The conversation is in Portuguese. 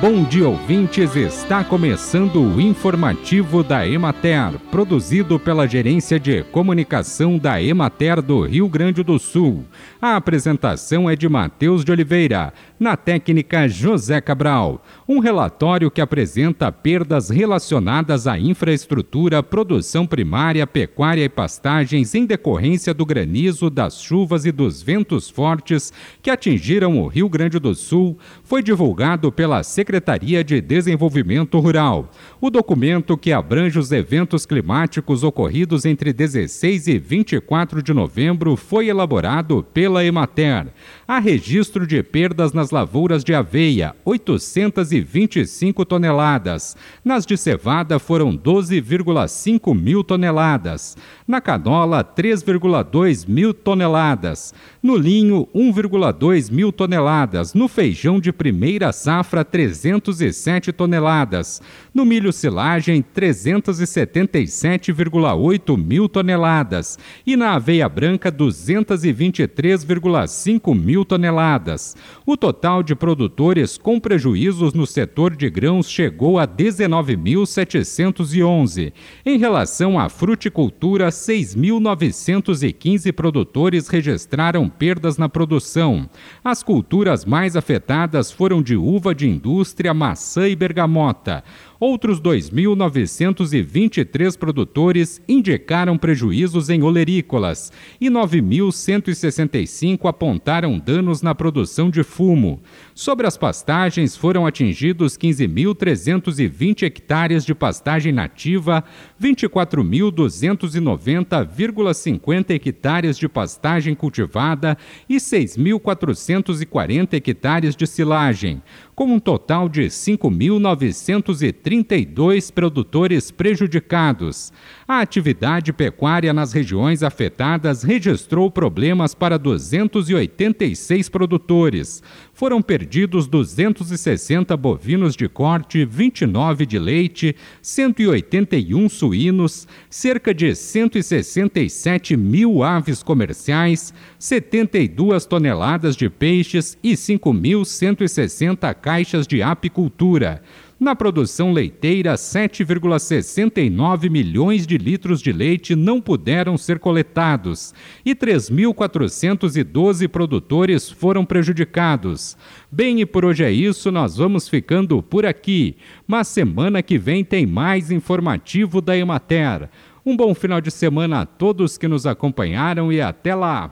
Bom dia, ouvintes. Está começando o informativo da Emater, produzido pela Gerência de Comunicação da Emater do Rio Grande do Sul. A apresentação é de Matheus de Oliveira, na técnica José Cabral. Um relatório que apresenta perdas relacionadas à infraestrutura, produção primária, pecuária e pastagens em decorrência do granizo, das chuvas e dos ventos fortes que atingiram o Rio Grande do Sul, foi divulgado pela Secretaria Secretaria de Desenvolvimento Rural. O documento, que abrange os eventos climáticos ocorridos entre 16 e 24 de novembro, foi elaborado pela Emater. Há registro de perdas nas lavouras de aveia, 825 toneladas. Nas de cevada foram 12,5 mil toneladas. Na canola, 3,2 mil toneladas. No linho, 1,2 mil toneladas. No feijão de primeira safra, 300 307 toneladas. No milho silagem, 377,8 mil toneladas. E na aveia branca, 223,5 mil toneladas. O total de produtores com prejuízos no setor de grãos chegou a 19.711. Em relação à fruticultura, 6.915 produtores registraram perdas na produção. As culturas mais afetadas foram de uva de indústria indústria maçã e bergamota. Outros 2.923 produtores indicaram prejuízos em olerícolas e 9.165 apontaram danos na produção de fumo. Sobre as pastagens, foram atingidos 15.320 hectares de pastagem nativa, 24.290,50 hectares de pastagem cultivada e 6.440 hectares de silagem, com um total de 5.930 32 produtores prejudicados. A atividade pecuária nas regiões afetadas registrou problemas para 286 produtores. Foram perdidos 260 bovinos de corte, 29 de leite, 181 suínos, cerca de 167 mil aves comerciais, 72 toneladas de peixes e 5.160 caixas de apicultura. Na produção leiteira, 7,69 milhões de litros de leite não puderam ser coletados e 3.412 produtores foram prejudicados. Bem, e por hoje é isso, nós vamos ficando por aqui. Mas semana que vem tem mais informativo da Emater. Um bom final de semana a todos que nos acompanharam e até lá!